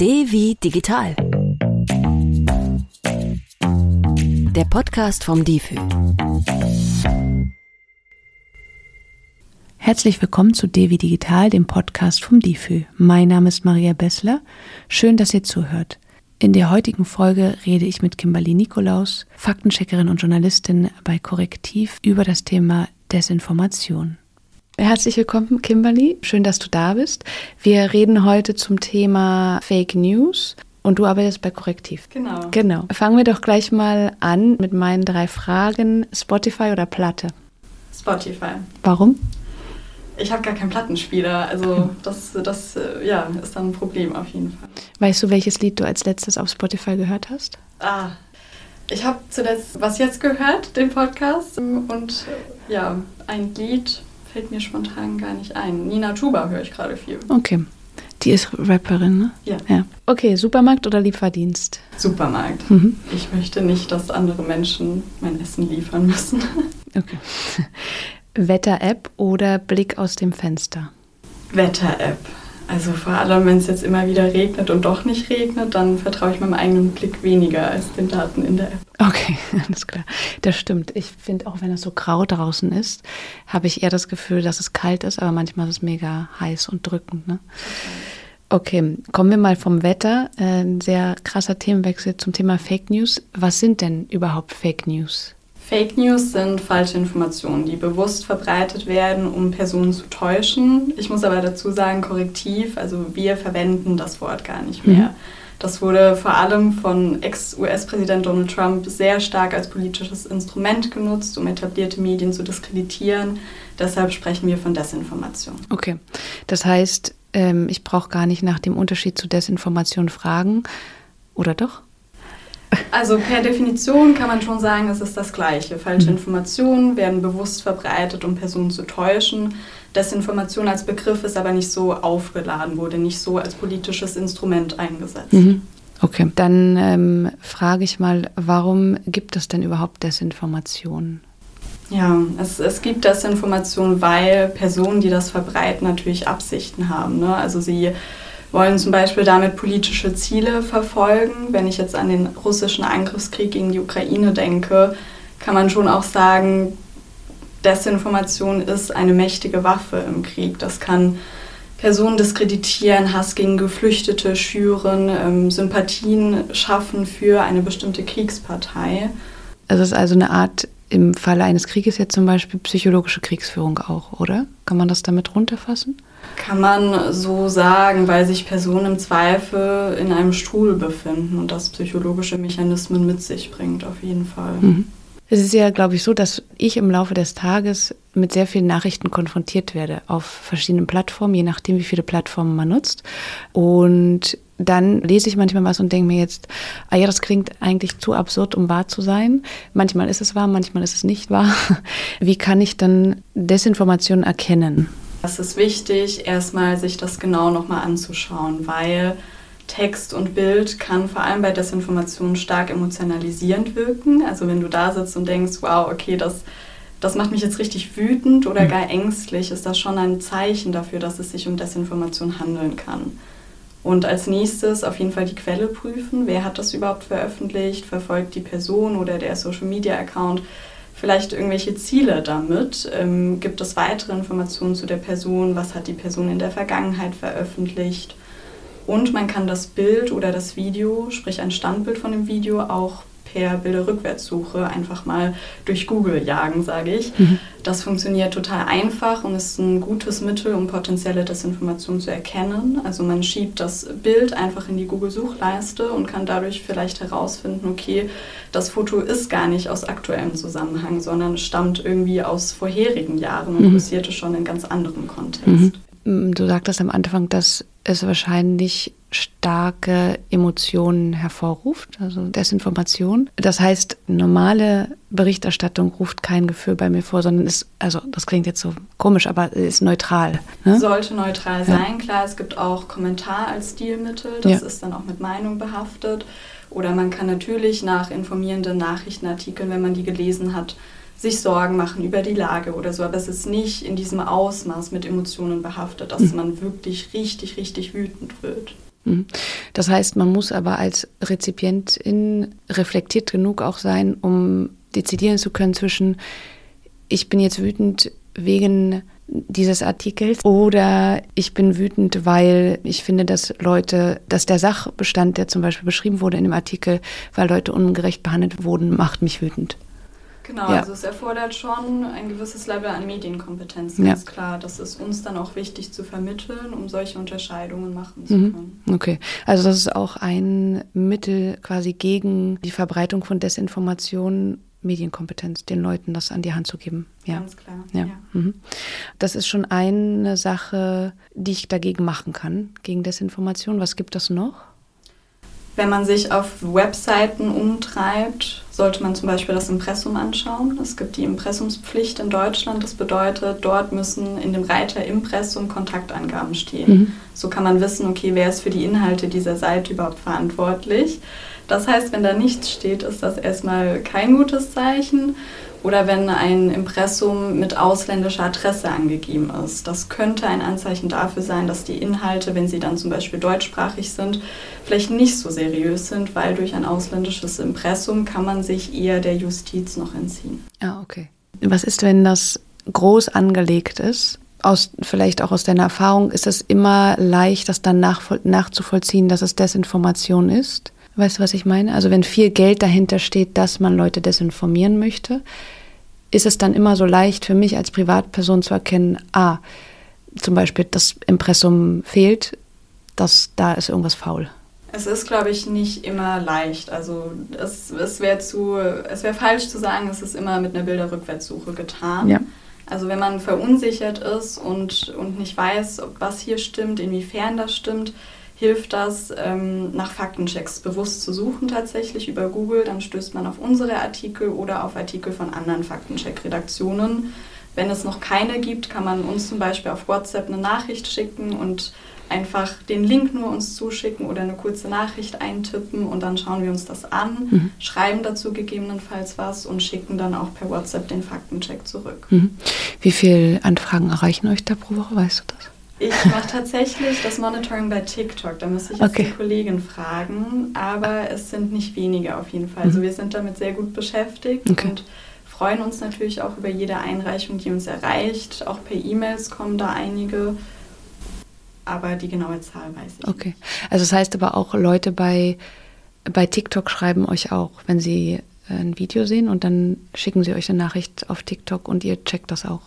D wie digital. Der Podcast vom DIFÜ. Herzlich willkommen zu Devi Digital, dem Podcast vom DIFÜ. Mein Name ist Maria Bessler. Schön, dass ihr zuhört. In der heutigen Folge rede ich mit Kimberly Nikolaus, Faktencheckerin und Journalistin bei Korrektiv, über das Thema Desinformation. Herzlich willkommen, Kimberly. Schön, dass du da bist. Wir reden heute zum Thema Fake News. Und du arbeitest bei Korrektiv. Genau. Genau. Fangen wir doch gleich mal an mit meinen drei Fragen. Spotify oder Platte? Spotify. Warum? Ich habe gar keinen Plattenspieler, also das, das ja, ist dann ein Problem auf jeden Fall. Weißt du, welches Lied du als letztes auf Spotify gehört hast? Ah, ich habe zuletzt was jetzt gehört, den Podcast und ja, ein Lied fällt mir spontan gar nicht ein. Nina Chuba höre ich gerade viel. Okay. Die ist Rapperin, ne? Ja. ja. Okay, Supermarkt oder Lieferdienst? Supermarkt. Mhm. Ich möchte nicht, dass andere Menschen mein Essen liefern müssen. Okay. Wetter-App oder Blick aus dem Fenster? Wetter-App. Also vor allem, wenn es jetzt immer wieder regnet und doch nicht regnet, dann vertraue ich meinem eigenen Blick weniger als den Daten in der App. Okay, alles klar. Das stimmt. Ich finde, auch wenn es so grau draußen ist, habe ich eher das Gefühl, dass es kalt ist, aber manchmal ist es mega heiß und drückend. Ne? Okay, kommen wir mal vom Wetter. Äh, Ein sehr krasser Themenwechsel zum Thema Fake News. Was sind denn überhaupt Fake News? Fake News sind falsche Informationen, die bewusst verbreitet werden, um Personen zu täuschen. Ich muss aber dazu sagen, korrektiv, also wir verwenden das Wort gar nicht mehr. Mhm. Das wurde vor allem von Ex-US-Präsident Donald Trump sehr stark als politisches Instrument genutzt, um etablierte Medien zu diskreditieren. Deshalb sprechen wir von Desinformation. Okay, das heißt, ähm, ich brauche gar nicht nach dem Unterschied zu Desinformation fragen, oder doch? Also per Definition kann man schon sagen, es ist das Gleiche. Falsche Mhm. Informationen werden bewusst verbreitet, um Personen zu täuschen. Desinformation als Begriff ist aber nicht so aufgeladen, wurde nicht so als politisches Instrument eingesetzt. Mhm. Okay, dann ähm, frage ich mal, warum gibt es denn überhaupt Desinformation? Ja, es, es gibt Desinformation, weil Personen, die das verbreiten, natürlich Absichten haben. Ne? Also sie wollen zum Beispiel damit politische Ziele verfolgen. Wenn ich jetzt an den russischen Angriffskrieg gegen die Ukraine denke, kann man schon auch sagen, Desinformation ist eine mächtige Waffe im Krieg. Das kann Personen diskreditieren, Hass gegen Geflüchtete schüren, ähm, Sympathien schaffen für eine bestimmte Kriegspartei. Es ist also eine Art, im Falle eines Krieges jetzt zum Beispiel, psychologische Kriegsführung auch, oder? Kann man das damit runterfassen? Kann man so sagen, weil sich Personen im Zweifel in einem Stuhl befinden und das psychologische Mechanismen mit sich bringt, auf jeden Fall. Mhm. Es ist ja, glaube ich, so, dass ich im Laufe des Tages mit sehr vielen Nachrichten konfrontiert werde auf verschiedenen Plattformen, je nachdem, wie viele Plattformen man nutzt. Und dann lese ich manchmal was und denke mir jetzt, ah ja, das klingt eigentlich zu absurd, um wahr zu sein. Manchmal ist es wahr, manchmal ist es nicht wahr. Wie kann ich dann Desinformation erkennen? Es ist wichtig, erstmal sich das genau nochmal anzuschauen, weil Text und Bild kann vor allem bei Desinformation stark emotionalisierend wirken. Also wenn du da sitzt und denkst, wow, okay, das, das macht mich jetzt richtig wütend oder gar ängstlich, ist das schon ein Zeichen dafür, dass es sich um Desinformation handeln kann. Und als nächstes auf jeden Fall die Quelle prüfen. Wer hat das überhaupt veröffentlicht? Verfolgt die Person oder der Social Media Account vielleicht irgendwelche Ziele damit? Ähm, gibt es weitere Informationen zu der Person? Was hat die Person in der Vergangenheit veröffentlicht? Und man kann das Bild oder das Video, sprich ein Standbild von dem Video, auch per Bilderrückwärtssuche einfach mal durch Google jagen, sage ich. Mhm. Das funktioniert total einfach und ist ein gutes Mittel, um potenzielle Desinformation zu erkennen. Also man schiebt das Bild einfach in die Google-Suchleiste und kann dadurch vielleicht herausfinden, okay, das Foto ist gar nicht aus aktuellem Zusammenhang, sondern stammt irgendwie aus vorherigen Jahren und Mhm. kursierte schon in ganz anderem Kontext. Mhm. Du sagtest am Anfang, dass es wahrscheinlich starke Emotionen hervorruft, also Desinformation. Das heißt, normale Berichterstattung ruft kein Gefühl bei mir vor, sondern ist, also das klingt jetzt so komisch, aber ist neutral. Ne? Sollte neutral sein, klar. Es gibt auch Kommentar als Stilmittel, das Ja. ist dann auch mit Meinung behaftet. Oder man kann natürlich nach informierenden Nachrichtenartikeln, wenn man die gelesen hat, sich Sorgen machen über die Lage oder so. Aber es ist nicht in diesem Ausmaß mit Emotionen behaftet, dass Mhm. man wirklich richtig, richtig wütend wird. Mhm. Das heißt, man muss aber als Rezipientin reflektiert genug auch sein, um dezidieren zu können zwischen, ich bin jetzt wütend wegen dieses Artikels oder ich bin wütend, weil ich finde, dass Leute, dass der Sachbestand, der zum Beispiel beschrieben wurde in dem Artikel, weil Leute ungerecht behandelt wurden, macht mich wütend. Genau, ja. also es erfordert schon ein gewisses Level an Medienkompetenz, ganz ja. klar. Das ist uns dann auch wichtig zu vermitteln, um solche Unterscheidungen machen zu mhm. können. Okay, also das ist auch ein Mittel quasi gegen die Verbreitung von Desinformationen Medienkompetenz, den Leuten das an die Hand zu geben. Ja. Ganz klar. Ja. ja. Mhm. Das ist schon eine Sache, die ich dagegen machen kann, gegen Desinformation. Was gibt es noch? Wenn man sich auf Webseiten umtreibt, sollte man zum Beispiel das Impressum anschauen. Es gibt die Impressumspflicht in Deutschland. Das bedeutet, dort müssen in dem Reiter Impressum Kontaktangaben stehen. Mhm. So kann man wissen, okay, wer ist für die Inhalte dieser Seite überhaupt verantwortlich. Das heißt, wenn da nichts steht, ist das erstmal kein gutes Zeichen. Oder wenn ein Impressum mit ausländischer Adresse angegeben ist. Das könnte ein Anzeichen dafür sein, dass die Inhalte, wenn sie dann zum Beispiel deutschsprachig sind, vielleicht nicht so seriös sind, weil durch ein ausländisches Impressum kann man sich eher der Justiz noch entziehen. Ah, okay. Was ist, wenn das groß angelegt ist? Aus, vielleicht auch aus deiner Erfahrung, ist es immer leicht, das dann nachzuvollziehen, dass es Desinformation ist? Weißt du, was ich meine? Also wenn viel Geld dahinter steht, dass man Leute desinformieren möchte, ist es dann immer so leicht für mich als Privatperson zu erkennen, ah, zum Beispiel das Impressum fehlt, dass da ist irgendwas faul. Es ist, glaube ich, nicht immer leicht. Also es, es wäre zu, es wäre falsch zu sagen, es ist immer mit einer Bilderrückwärtssuche getan. Ja. Also wenn man verunsichert ist und, und nicht weiß, was hier stimmt, inwiefern das stimmt, hilft das, ähm, nach Faktenchecks bewusst zu suchen tatsächlich über Google. Dann stößt man auf unsere Artikel oder auf Artikel von anderen Faktencheck-Redaktionen. Wenn es noch keine gibt, kann man uns zum Beispiel auf WhatsApp eine Nachricht schicken und einfach den Link nur uns zuschicken oder eine kurze Nachricht eintippen und dann schauen wir uns das an, mhm. schreiben dazu gegebenenfalls was und schicken dann auch per WhatsApp den Faktencheck zurück. Mhm. Wie viele Anfragen erreichen euch da pro Woche, weißt du das? Ich mache tatsächlich das Monitoring bei TikTok. Da müsste ich jetzt okay. die Kollegin fragen. Aber es sind nicht wenige auf jeden Fall. Also mhm. wir sind damit sehr gut beschäftigt okay. und freuen uns natürlich auch über jede Einreichung, die uns erreicht. Auch per E-Mails kommen da einige. Aber die genaue Zahl weiß ich. Okay. Also das heißt aber auch Leute bei, bei TikTok schreiben euch auch, wenn sie ein Video sehen und dann schicken sie euch eine Nachricht auf TikTok und ihr checkt das auch.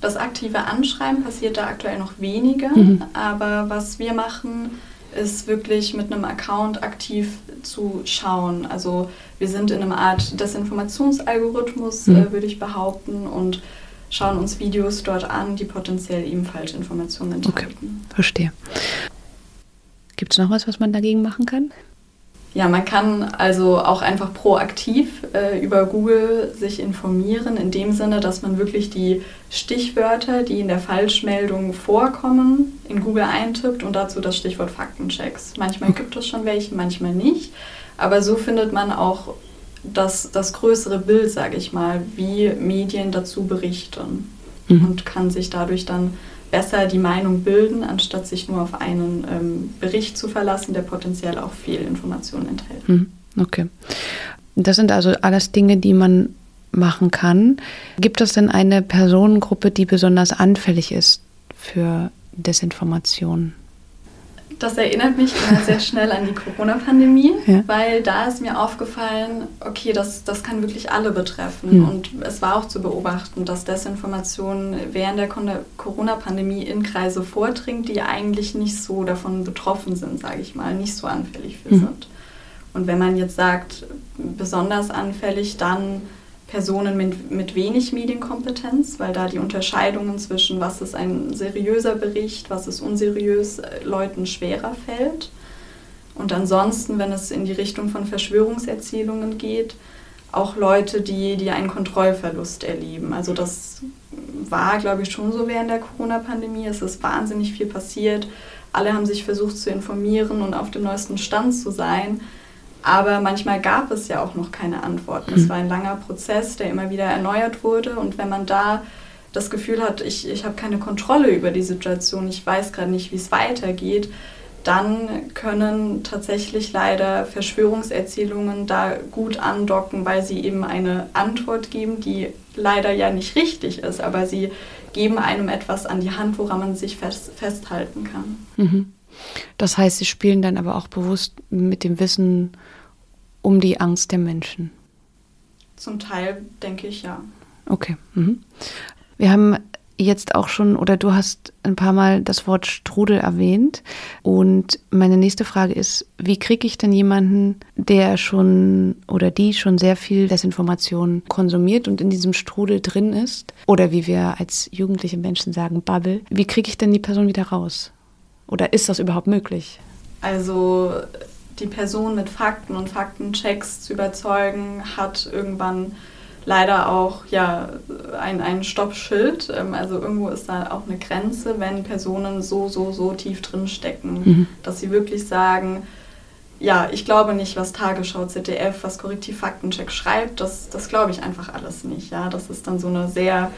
Das aktive Anschreiben passiert da aktuell noch weniger, mhm. aber was wir machen, ist wirklich mit einem Account aktiv zu schauen. Also wir sind in einer Art Desinformationsalgorithmus, mhm. äh, würde ich behaupten, und schauen uns Videos dort an, die potenziell eben falsche Informationen enthalten. Okay, verstehe. Gibt es noch was, was man dagegen machen kann? Ja, man kann also auch einfach proaktiv äh, über Google sich informieren, in dem Sinne, dass man wirklich die Stichwörter, die in der Falschmeldung vorkommen, in Google eintippt und dazu das Stichwort Faktenchecks. Manchmal gibt es schon welche, manchmal nicht. Aber so findet man auch das, das größere Bild, sage ich mal, wie Medien dazu berichten mhm. und kann sich dadurch dann besser die Meinung bilden, anstatt sich nur auf einen ähm, Bericht zu verlassen, der potenziell auch Fehlinformationen enthält. Mhm. Okay. Das sind also alles Dinge, die man machen kann. Gibt es denn eine Personengruppe, die besonders anfällig ist für Desinformation? Das erinnert mich immer sehr schnell an die Corona-Pandemie, ja. weil da ist mir aufgefallen, okay, das, das kann wirklich alle betreffen. Mhm. Und es war auch zu beobachten, dass Desinformation während der Corona-Pandemie in Kreise vordringt, die eigentlich nicht so davon betroffen sind, sage ich mal, nicht so anfällig für mhm. sind. Und wenn man jetzt sagt, besonders anfällig, dann Personen mit, mit wenig Medienkompetenz, weil da die Unterscheidungen zwischen was ist ein seriöser Bericht, was ist unseriös, äh, Leuten schwerer fällt. Und ansonsten, wenn es in die Richtung von Verschwörungserzählungen geht, auch Leute, die, die einen Kontrollverlust erleben. Also das war, glaube ich, schon so während der Corona-Pandemie. Es ist wahnsinnig viel passiert. Alle haben sich versucht zu informieren und auf dem neuesten Stand zu sein. Aber manchmal gab es ja auch noch keine Antworten. Es mhm. war ein langer Prozess, der immer wieder erneuert wurde. Und wenn man da das Gefühl hat, ich, ich habe keine Kontrolle über die Situation, ich weiß gerade nicht, wie es weitergeht, dann können tatsächlich leider Verschwörungserzählungen da gut andocken, weil sie eben eine Antwort geben, die leider ja nicht richtig ist, aber sie geben einem etwas an die Hand, woran man sich fest, festhalten kann. Mhm. Das heißt, sie spielen dann aber auch bewusst mit dem Wissen um die Angst der Menschen. Zum Teil denke ich ja. Okay. Mhm. Wir haben jetzt auch schon, oder du hast ein paar Mal das Wort Strudel erwähnt. Und meine nächste Frage ist, wie kriege ich denn jemanden, der schon oder die schon sehr viel Desinformation konsumiert und in diesem Strudel drin ist, oder wie wir als jugendliche Menschen sagen, Bubble, wie kriege ich denn die Person wieder raus? Oder ist das überhaupt möglich? Also die Person mit Fakten und Faktenchecks zu überzeugen, hat irgendwann leider auch ja, ein, ein Stoppschild. Ähm, also irgendwo ist da auch eine Grenze, wenn Personen so, so, so tief drin stecken, mhm. dass sie wirklich sagen, ja, ich glaube nicht, was Tagesschau, ZDF, was Korrektiv Faktencheck schreibt, das, das glaube ich einfach alles nicht. Ja? Das ist dann so eine sehr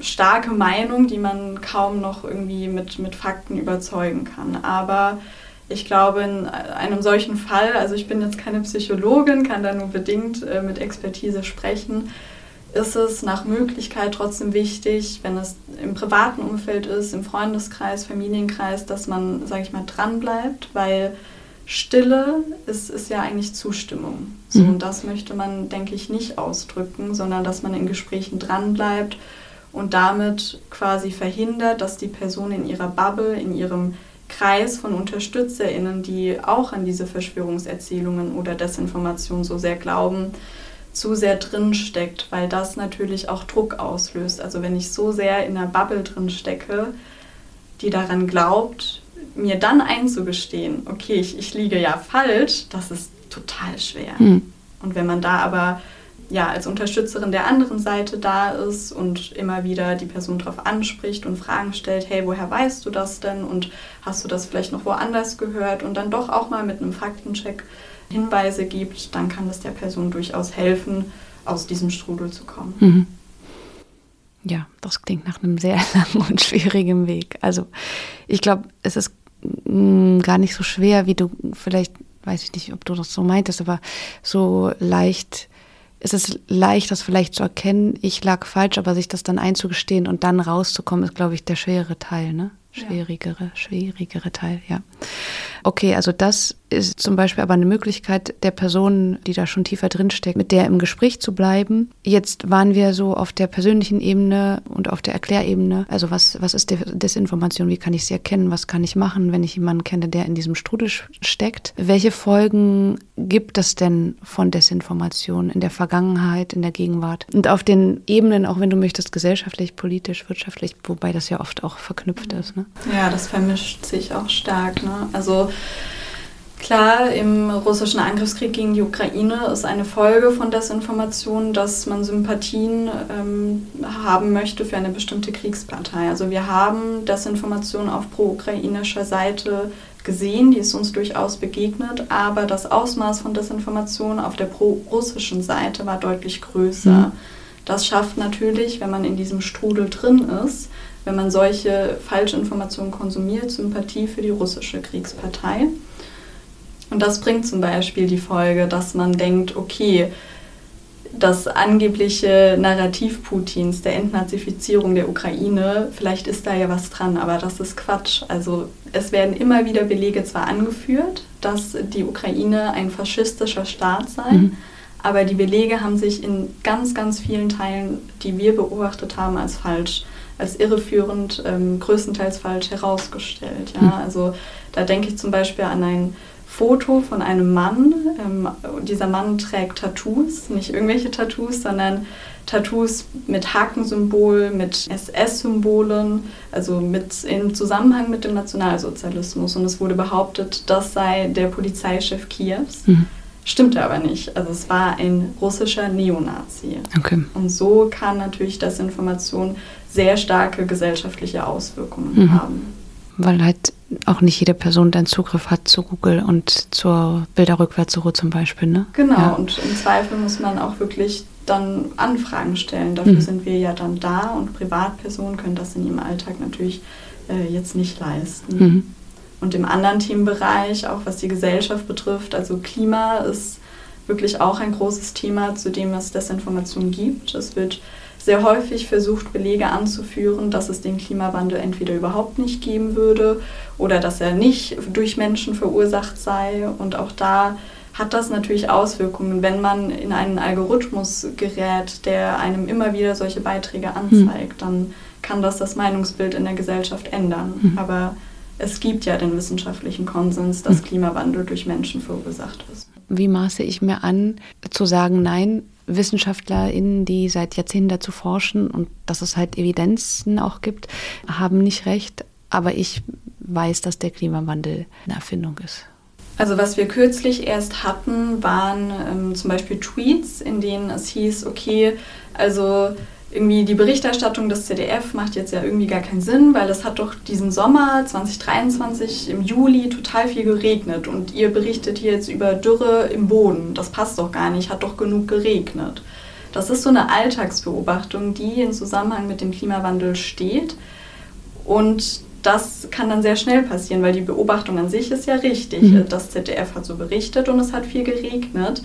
starke Meinung, die man kaum noch irgendwie mit, mit Fakten überzeugen kann. Aber ich glaube, in einem solchen Fall, also ich bin jetzt keine Psychologin, kann da nur bedingt äh, mit Expertise sprechen, ist es nach Möglichkeit trotzdem wichtig, wenn es im privaten Umfeld ist, im Freundeskreis, Familienkreis, dass man, sage ich mal, dranbleibt, weil Stille ist, ist ja eigentlich Zustimmung. So, mhm. Und das möchte man, denke ich, nicht ausdrücken, sondern dass man in Gesprächen dranbleibt und damit quasi verhindert, dass die Person in ihrer Bubble, in ihrem Kreis von UnterstützerInnen, die auch an diese Verschwörungserzählungen oder Desinformation so sehr glauben, zu sehr drin steckt, weil das natürlich auch Druck auslöst. Also wenn ich so sehr in einer Bubble drin stecke, die daran glaubt, mir dann einzugestehen, okay, ich, ich liege ja falsch, das ist total schwer. Mhm. Und wenn man da aber ja, als Unterstützerin der anderen Seite da ist und immer wieder die Person darauf anspricht und Fragen stellt, hey, woher weißt du das denn und hast du das vielleicht noch woanders gehört und dann doch auch mal mit einem Faktencheck Hinweise gibt, dann kann das der Person durchaus helfen, aus diesem Strudel zu kommen. Mhm. Ja, das klingt nach einem sehr langen und schwierigen Weg. Also ich glaube, es ist mm, gar nicht so schwer, wie du vielleicht, weiß ich nicht, ob du das so meintest, aber so leicht ist es leicht, das vielleicht zu erkennen, ich lag falsch, aber sich das dann einzugestehen und dann rauszukommen, ist, glaube ich, der schwere Teil, ne? Schwierigere, schwierigere Teil, ja. Okay, also das ist zum Beispiel aber eine Möglichkeit der Person, die da schon tiefer drinsteckt, mit der im Gespräch zu bleiben. Jetzt waren wir so auf der persönlichen Ebene und auf der Erklärebene. Also was, was ist Desinformation? Wie kann ich sie erkennen? Was kann ich machen, wenn ich jemanden kenne, der in diesem Strudel steckt? Welche Folgen gibt es denn von Desinformation in der Vergangenheit, in der Gegenwart? Und auf den Ebenen, auch wenn du möchtest, gesellschaftlich, politisch, wirtschaftlich, wobei das ja oft auch verknüpft ist. Ne? Ja, das vermischt sich auch stark. Ne? Also Klar, im russischen Angriffskrieg gegen die Ukraine ist eine Folge von Desinformation, dass man Sympathien ähm, haben möchte für eine bestimmte Kriegspartei. Also wir haben Desinformation auf pro-ukrainischer Seite gesehen, die ist uns durchaus begegnet, aber das Ausmaß von Desinformation auf der pro-russischen Seite war deutlich größer. Mhm. Das schafft natürlich, wenn man in diesem Strudel drin ist, wenn man solche Falschinformationen konsumiert, Sympathie für die russische Kriegspartei. Und das bringt zum Beispiel die Folge, dass man denkt, okay, das angebliche Narrativ Putins der Entnazifizierung der Ukraine, vielleicht ist da ja was dran, aber das ist Quatsch. Also es werden immer wieder Belege zwar angeführt, dass die Ukraine ein faschistischer Staat sei, mhm. Aber die Belege haben sich in ganz, ganz vielen Teilen, die wir beobachtet haben, als falsch als irreführend, ähm, größtenteils falsch herausgestellt. Ja? Hm. Also da denke ich zum Beispiel an ein Foto von einem Mann. Ähm, dieser Mann trägt Tattoos, nicht irgendwelche Tattoos, sondern Tattoos mit Hakensymbol, mit SS-Symbolen, also mit, im Zusammenhang mit dem Nationalsozialismus. Und es wurde behauptet, das sei der Polizeichef Kiews. Mhm. Stimmte aber nicht. Also es war ein russischer Neonazi. Okay. Und so kann natürlich das Information sehr starke gesellschaftliche Auswirkungen mhm. haben. Weil halt auch nicht jede Person dann Zugriff hat zu Google und zur Bilderrückwärtssuche zum Beispiel, ne? Genau, ja. und im Zweifel muss man auch wirklich dann Anfragen stellen. Dafür mhm. sind wir ja dann da und Privatpersonen können das in ihrem Alltag natürlich äh, jetzt nicht leisten. Mhm. Und im anderen Themenbereich, auch was die Gesellschaft betrifft, also Klima ist wirklich auch ein großes Thema, zu dem es Desinformation gibt. Es wird sehr häufig versucht, Belege anzuführen, dass es den Klimawandel entweder überhaupt nicht geben würde oder dass er nicht durch Menschen verursacht sei. Und auch da hat das natürlich Auswirkungen, wenn man in einen Algorithmus gerät, der einem immer wieder solche Beiträge hm. anzeigt, dann kann das das Meinungsbild in der Gesellschaft ändern. Mhm. Aber es gibt ja den wissenschaftlichen Konsens, dass mhm. Klimawandel durch Menschen verursacht ist. Wie maße ich mir an, zu sagen, nein, WissenschaftlerInnen, die seit Jahrzehnten dazu forschen und dass es halt Evidenzen auch gibt, haben nicht recht. Aber ich weiß, dass der Klimawandel eine Erfindung ist. Also was wir kürzlich erst hatten, waren ähm, zum Beispiel Tweets, in denen es hieß, okay, also irgendwie die Berichterstattung des ZDF macht jetzt ja irgendwie gar keinen Sinn, weil es hat doch diesen Sommer 2023 im Juli total viel geregnet und ihr berichtet hier jetzt über Dürre im Boden. Das passt doch gar nicht, hat doch genug geregnet. Das ist so eine Alltagsbeobachtung, die in Zusammenhang mit dem Klimawandel steht und das kann dann sehr schnell passieren, weil die Beobachtung an sich ist ja richtig. Mhm. Das ZDF hat so berichtet und es hat viel geregnet.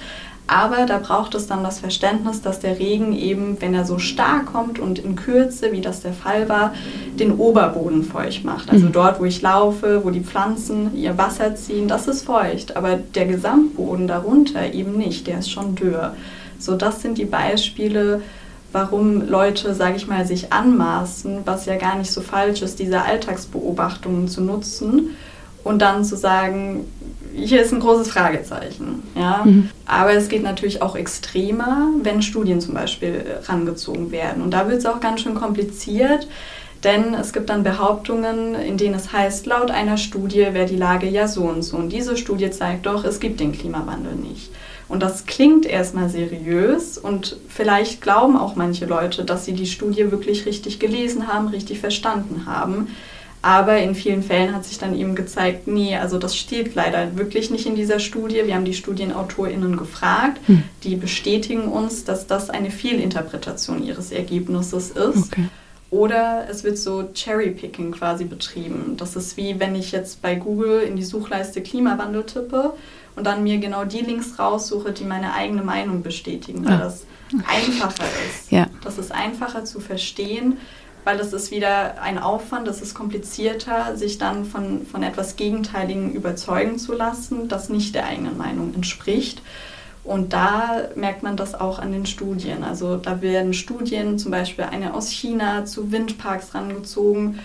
Aber da braucht es dann das Verständnis, dass der Regen eben, wenn er so stark kommt und in Kürze, wie das der Fall war, den Oberboden feucht macht. Also mhm. dort, wo ich laufe, wo die Pflanzen ihr Wasser ziehen, das ist feucht. Aber der Gesamtboden darunter eben nicht, der ist schon dürr. So, das sind die Beispiele, warum Leute, sage ich mal, sich anmaßen, was ja gar nicht so falsch ist, diese Alltagsbeobachtungen zu nutzen und dann zu sagen, hier ist ein großes Fragezeichen. Ja? Mhm. Aber es geht natürlich auch extremer, wenn Studien zum Beispiel rangezogen werden. Und da wird es auch ganz schön kompliziert, denn es gibt dann Behauptungen, in denen es heißt, laut einer Studie wäre die Lage ja so und so. Und diese Studie zeigt doch, es gibt den Klimawandel nicht. Und das klingt erstmal seriös und vielleicht glauben auch manche Leute, dass sie die Studie wirklich richtig gelesen haben, richtig verstanden haben. Aber in vielen Fällen hat sich dann eben gezeigt, nee, also das steht leider wirklich nicht in dieser Studie. Wir haben die StudienautorInnen gefragt, hm. die bestätigen uns, dass das eine Fehlinterpretation ihres Ergebnisses ist. Okay. Oder es wird so Cherry-Picking quasi betrieben. Das ist wie wenn ich jetzt bei Google in die Suchleiste Klimawandel tippe und dann mir genau die Links raussuche, die meine eigene Meinung bestätigen, weil ja. das einfacher ist. Ja. Das ist einfacher zu verstehen weil das ist wieder ein Aufwand, das ist komplizierter, sich dann von, von etwas Gegenteiligen überzeugen zu lassen, das nicht der eigenen Meinung entspricht. Und da merkt man das auch an den Studien. Also da werden Studien, zum Beispiel eine aus China, zu Windparks rangezogen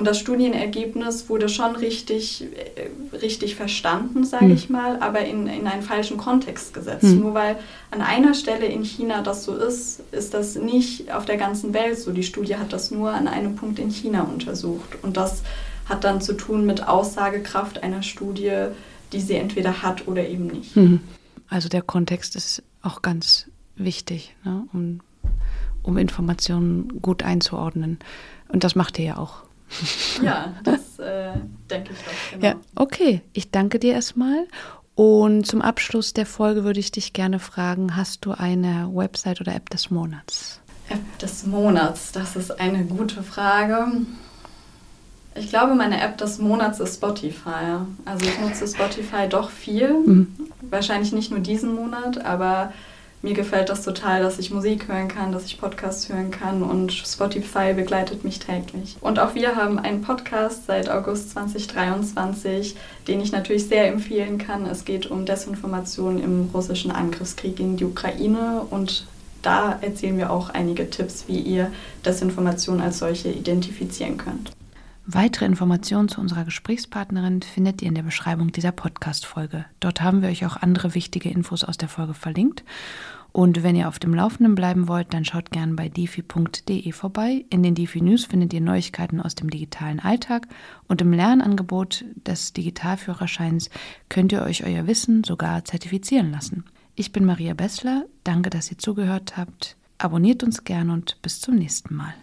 und das Studienergebnis wurde schon richtig, äh, richtig verstanden, sage hm. ich mal, aber in, in einen falschen Kontext gesetzt. Hm. Nur weil an einer Stelle in China das so ist, ist das nicht auf der ganzen Welt so. Die Studie hat das nur an einem Punkt in China untersucht. Und das hat dann zu tun mit Aussagekraft einer Studie, die sie entweder hat oder eben nicht. Hm. Also der Kontext ist auch ganz wichtig, ne? um, um Informationen gut einzuordnen. Und das macht ihr ja auch. Ja, das äh, denke ich doch. Genau. Ja, okay. Ich danke dir erstmal. Und zum Abschluss der Folge würde ich dich gerne fragen: Hast du eine Website oder App des Monats? App des Monats, das ist eine gute Frage. Ich glaube, meine App des Monats ist Spotify. Also ich nutze Spotify doch viel. Mhm. Wahrscheinlich nicht nur diesen Monat, aber mir gefällt das total, dass ich Musik hören kann, dass ich Podcasts hören kann und Spotify begleitet mich täglich. Und auch wir haben einen Podcast seit August 2023, den ich natürlich sehr empfehlen kann. Es geht um Desinformation im russischen Angriffskrieg gegen die Ukraine und da erzählen wir auch einige Tipps, wie ihr Desinformation als solche identifizieren könnt. Weitere Informationen zu unserer Gesprächspartnerin findet ihr in der Beschreibung dieser Podcast-Folge. Dort haben wir euch auch andere wichtige Infos aus der Folge verlinkt. Und wenn ihr auf dem Laufenden bleiben wollt, dann schaut gerne bei difi.de vorbei. In den Difi News findet ihr Neuigkeiten aus dem digitalen Alltag und im Lernangebot des Digitalführerscheins könnt ihr euch euer Wissen sogar zertifizieren lassen. Ich bin Maria Bessler, danke, dass ihr zugehört habt. Abonniert uns gern und bis zum nächsten Mal.